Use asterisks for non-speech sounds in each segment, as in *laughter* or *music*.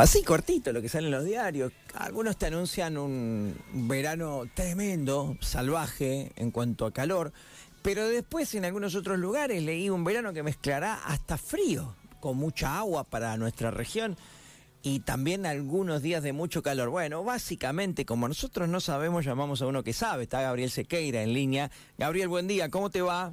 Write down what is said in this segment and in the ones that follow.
así cortito lo que sale en los diarios. Algunos te anuncian un verano tremendo, salvaje en cuanto a calor, pero después en algunos otros lugares leí un verano que mezclará hasta frío, con mucha agua para nuestra región y también algunos días de mucho calor. Bueno, básicamente como nosotros no sabemos, llamamos a uno que sabe. Está Gabriel Sequeira en línea. Gabriel, buen día, ¿cómo te va?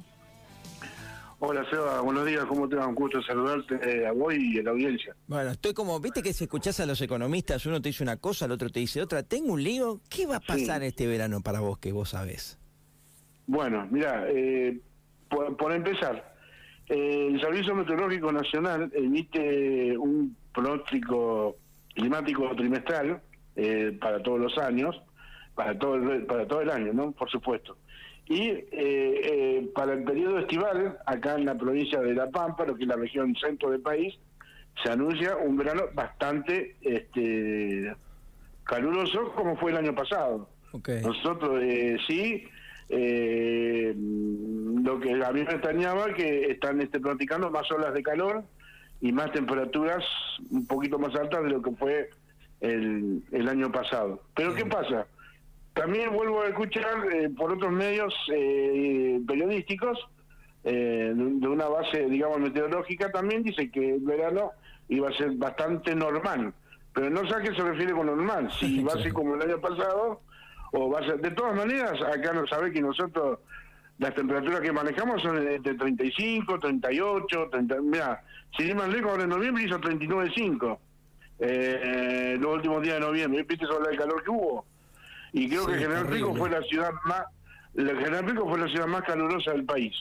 Hola Seba, buenos días, ¿cómo te va? Un gusto saludarte eh, a vos y a la audiencia. Bueno, estoy como, viste que si escuchás a los economistas, uno te dice una cosa, el otro te dice otra. Tengo un lío, ¿qué va a pasar este verano para vos que vos sabés? Bueno, mira, eh, por, empezar, eh, el Servicio Meteorológico Nacional emite un pronóstico climático trimestral para todos los años, para todo el, para todo el año, ¿no? Por supuesto. Y eh, eh, para el periodo estival, acá en la provincia de La Pampa, lo que es la región centro del país, se anuncia un verano bastante este, caluroso como fue el año pasado. Nosotros eh, sí, eh, lo que a mí me extrañaba que están este, practicando más olas de calor y más temperaturas un poquito más altas de lo que fue el, el año pasado. Pero ¿qué pasa? También vuelvo a escuchar eh, por otros medios eh, periodísticos, eh, de una base, digamos, meteorológica, también dice que el verano iba a ser bastante normal. Pero no sé a qué se refiere con normal, si *laughs* va a ser como el año pasado o va a ser... De todas maneras, acá no sabe que nosotros las temperaturas que manejamos son de 35, 38, 30, mira, si más lejos ahora en noviembre hizo 39.5 eh, los últimos días de noviembre, ¿viste sobre el calor que hubo? Y creo que General Pico fue la ciudad más General Pico fue la ciudad más calurosa del país.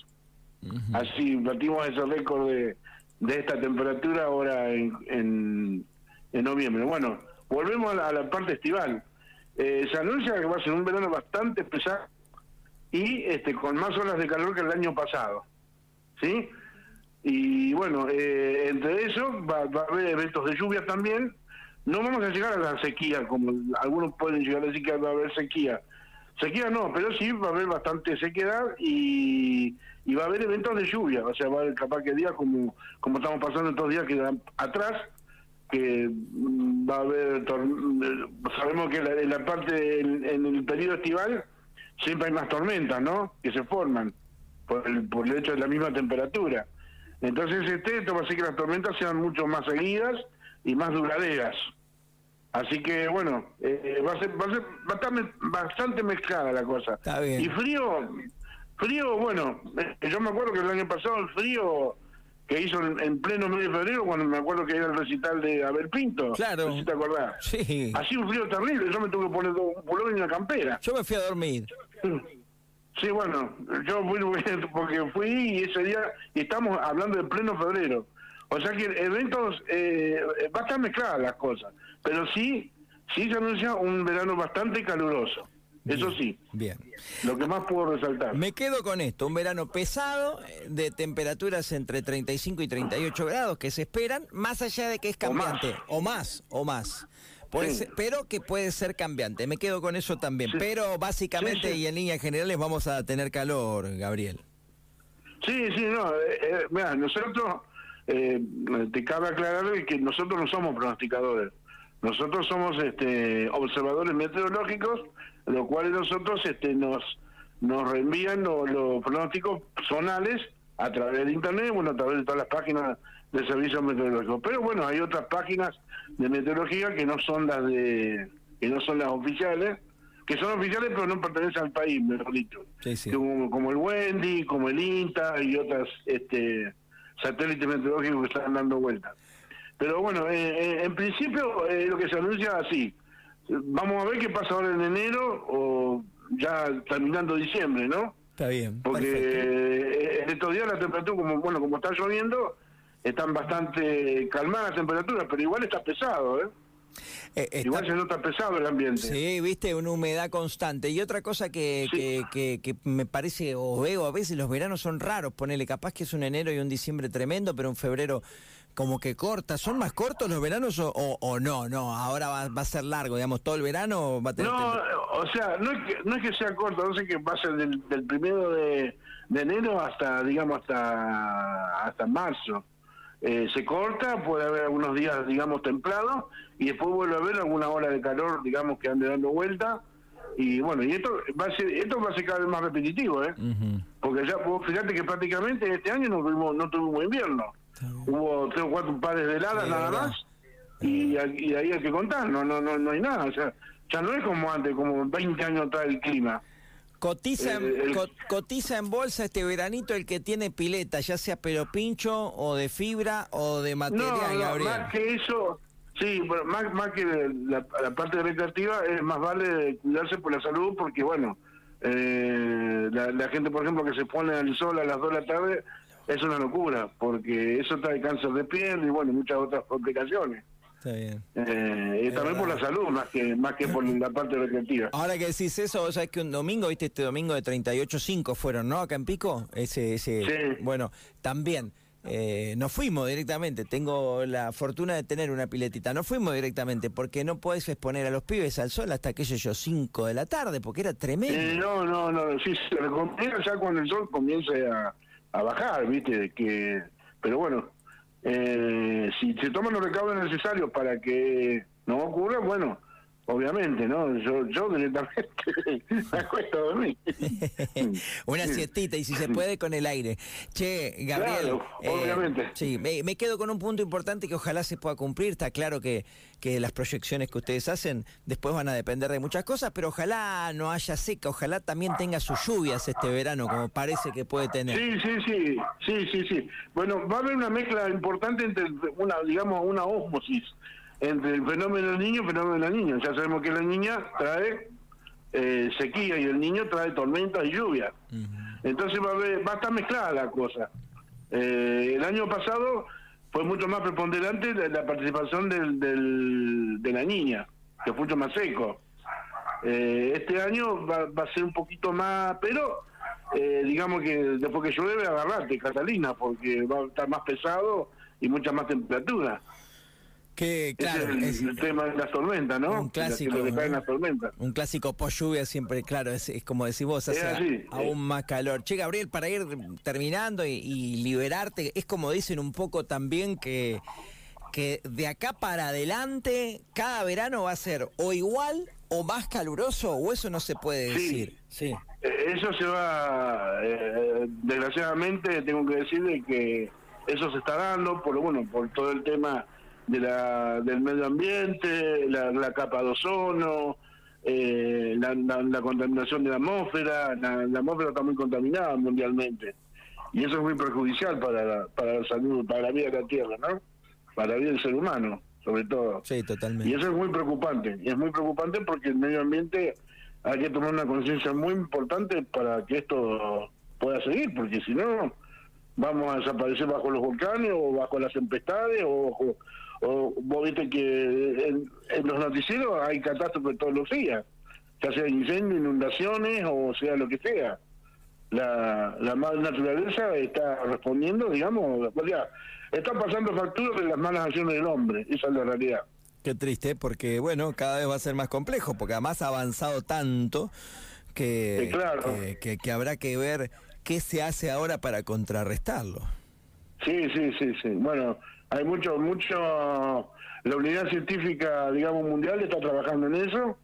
Así batimos ese récord de, de esta temperatura ahora en, en, noviembre. Bueno, volvemos a la, parte estival. Eh, se anuncia que va a ser un verano bastante pesado y este con más olas de calor que el año pasado. ¿Sí? Y bueno, eh, entre eso va, va, a haber eventos de lluvia también no vamos a llegar a la sequía, como algunos pueden llegar a decir que va a haber sequía. Sequía no, pero sí va a haber bastante sequedad y, va a haber eventos de lluvia. O sea, va a haber capaz que días como, como estamos pasando estos días que atrás, que mm, va a haber, sabemos que en la parte, en, el periodo estival, siempre hay más tormentas, ¿no? Que se forman por el, por el hecho de la misma temperatura. Entonces, este, esto va a hacer que las tormentas sean mucho más seguidas y más duraderas. Así que bueno, eh, va, a ser, va, a ser, bastante, bastante mezclada la cosa. Y frío, frío, bueno, eh, yo me acuerdo que el año pasado el frío que hizo en, pleno mes de febrero, cuando me acuerdo que era el recital de Abel Pinto. Claro. si te acordás. Sí. Así un frío terrible, yo me tuve que poner un pullover y una campera. Yo me fui a dormir. Sí, bueno, yo fui *laughs* porque fui y ese día, y estamos hablando de pleno febrero. O sea que eventos, eh, va a estar mezcladas las cosas, pero sí, sí se anuncia un verano bastante caluroso. Eso sí. Bien. Lo que más puedo resaltar. Me quedo con esto, un verano pesado, de temperaturas entre 35 y 38 grados que se esperan, más allá de que es cambiante, o más, o más. pero que puede ser cambiante. Me quedo con eso también. Pero básicamente y en líneas generales vamos a tener calor, Gabriel. Sí, sí, no. Eh, eh, mira, nosotros eh, te cabe aclarar que nosotros no somos pronosticadores. Nosotros somos este, observadores meteorológicos, los cuales nosotros este, nos, nos reenvían los, pronósticos zonales a través de Internet, bueno, a través de todas las páginas de servicios meteorológicos. Pero bueno, hay otras páginas de meteorología que no son las de que no son las oficiales, que son oficiales pero no pertenecen al país, mejor dicho. Como, como el Wendy, como el INTA y otras este satélites meteorológicos que están dando vueltas. Pero bueno, eh, eh, en principio eh, lo que se anuncia así. Vamos a ver qué pasa ahora en enero o ya terminando diciembre, ¿no? Está bien. Porque en estos días la temperatura, como bueno, como está lloviendo, están bastante calmadas las temperaturas, pero igual está pesado, ¿eh? Igual se nota pesado el ambiente. Sí, viste, una humedad constante. Y otra cosa que, que, que, me parece, o veo a veces, los veranos son raros. Ponele, capaz que es un enero y un diciembre tremendo, pero un febrero como que corta. ¿Son más cortos los veranos o, o, no? No, ahora va, va, a ser largo, digamos, todo el verano va a tener... No, o sea, no es, que, no es que sea corto, no sé que va a ser del, primero de, enero hasta, digamos, hasta, hasta marzo. eh, se corta, puede haber algunos días, digamos, templados, y después vuelve a haber alguna hora de calor, digamos, que ande dando vuelta. Y bueno, y esto va a ser, esto va a ser cada vez más repetitivo, ¿eh? Porque ya, fíjate que prácticamente este año no tuvimos, no tuvimos invierno. Hubo tres o cuatro pares de heladas nada más, y, y, ahí hay que contar, no, no, no, no hay nada. O sea, ya no es como antes, como 20 años atrás el clima. Cotiza, en, cotiza en bolsa este veranito el que tiene pileta, ya sea pero pincho o de fibra o de material, no, Más que eso, sí, más, más que la, parte recreativa, es más vale cuidarse por la salud porque, bueno, eh, la, gente, por ejemplo, que se pone al sol a las 2 de la tarde, es una locura, porque eso trae cáncer de piel y, bueno, muchas otras complicaciones. Está bien. Eh, y también por la salud, más que más que por la parte recreativa. Ahora que decís eso, sabes que un domingo, viste, este domingo de 38.5 fueron, ¿no? Acá en Pico. Ese, ese, sí. Bueno, también. Eh, no fuimos directamente, tengo la fortuna de tener una piletita, no fuimos directamente porque no puedes exponer a los pibes al sol hasta, qué sé yo, 5 de la tarde, porque era tremendo. Eh, no, no, no, sí, se recomienda ya cuando el sol comience a, a bajar, viste, que pero bueno, eh, si se toman los recaudos necesarios para que no ocurra, bueno, obviamente, ¿no? Yo, yo directamente *laughs* me acuesto a dormir. *laughs* Una siestita, y si se puede con el aire. Che, Gabriel. Eh, obviamente. Sí, me, quedo con un punto importante que ojalá se pueda cumplir. Está claro que, que las proyecciones que ustedes hacen después van a depender de muchas cosas, pero ojalá no haya seca, ojalá también tenga sus lluvias este verano, como parece que puede tener. Sí, sí, sí, sí, sí, sí. Bueno, va a haber una mezcla importante entre una, digamos, una ósmosis entre el fenómeno del niño y el fenómeno de la niña. Ya sabemos que la niña trae eh, sequía y el niño trae tormentas y lluvias. Entonces va a, va a estar mezclada la cosa. Eh, el año pasado fue mucho más preponderante la, participación del, del, de la niña, que fue mucho más seco. Eh, este año va, va, a ser un poquito más, pero digamos que después que llueve agarrate, Catalina, porque va a estar más pesado y mucha más temperatura. Que, claro, es el, tema de las tormentas, ¿no? Un clásico. Un clásico post lluvia siempre, claro, es, como decís vos, hace aún más calor. Che, Gabriel, para ir terminando y, liberarte, es como dicen un poco también que, que de acá para adelante cada verano va a ser o igual o más caluroso, o eso no se puede decir. Sí. Eh, eso se va, eh, desgraciadamente tengo que decirle que eso se está dando, por bueno, por todo el tema de la, del medio ambiente, la, capa de ozono, eh, la, contaminación de la atmósfera, la, atmósfera está muy contaminada mundialmente y eso es muy perjudicial para la, para la salud, para la vida de la Tierra, ¿no? Para la vida del ser humano, sobre todo. Sí, totalmente. Y eso es muy preocupante, y es muy preocupante porque el medio ambiente hay que tomar una conciencia muy importante para que esto pueda seguir, porque si no vamos a desaparecer bajo los volcanes o bajo las tempestades o bajo o vos viste que en, los noticieros hay catástrofes todos los días, ya sea incendios, inundaciones o sea lo que sea. La, la madre naturaleza está respondiendo, digamos, ya, está pasando facturas de las malas acciones del hombre, esa es la realidad. Qué triste, porque bueno, cada vez va a ser más complejo, porque además ha avanzado tanto que, que, que habrá que ver qué se hace ahora para contrarrestarlo. Sí, sí, sí, sí. Bueno, hay mucho, mucho, la unidad científica, digamos, mundial está trabajando en eso,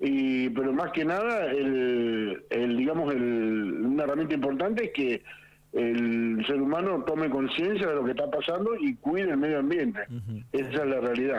y pero más que nada, el, el digamos, el, una herramienta importante es que el ser humano tome conciencia de lo que está pasando y cuide el medio ambiente. Esa es la realidad.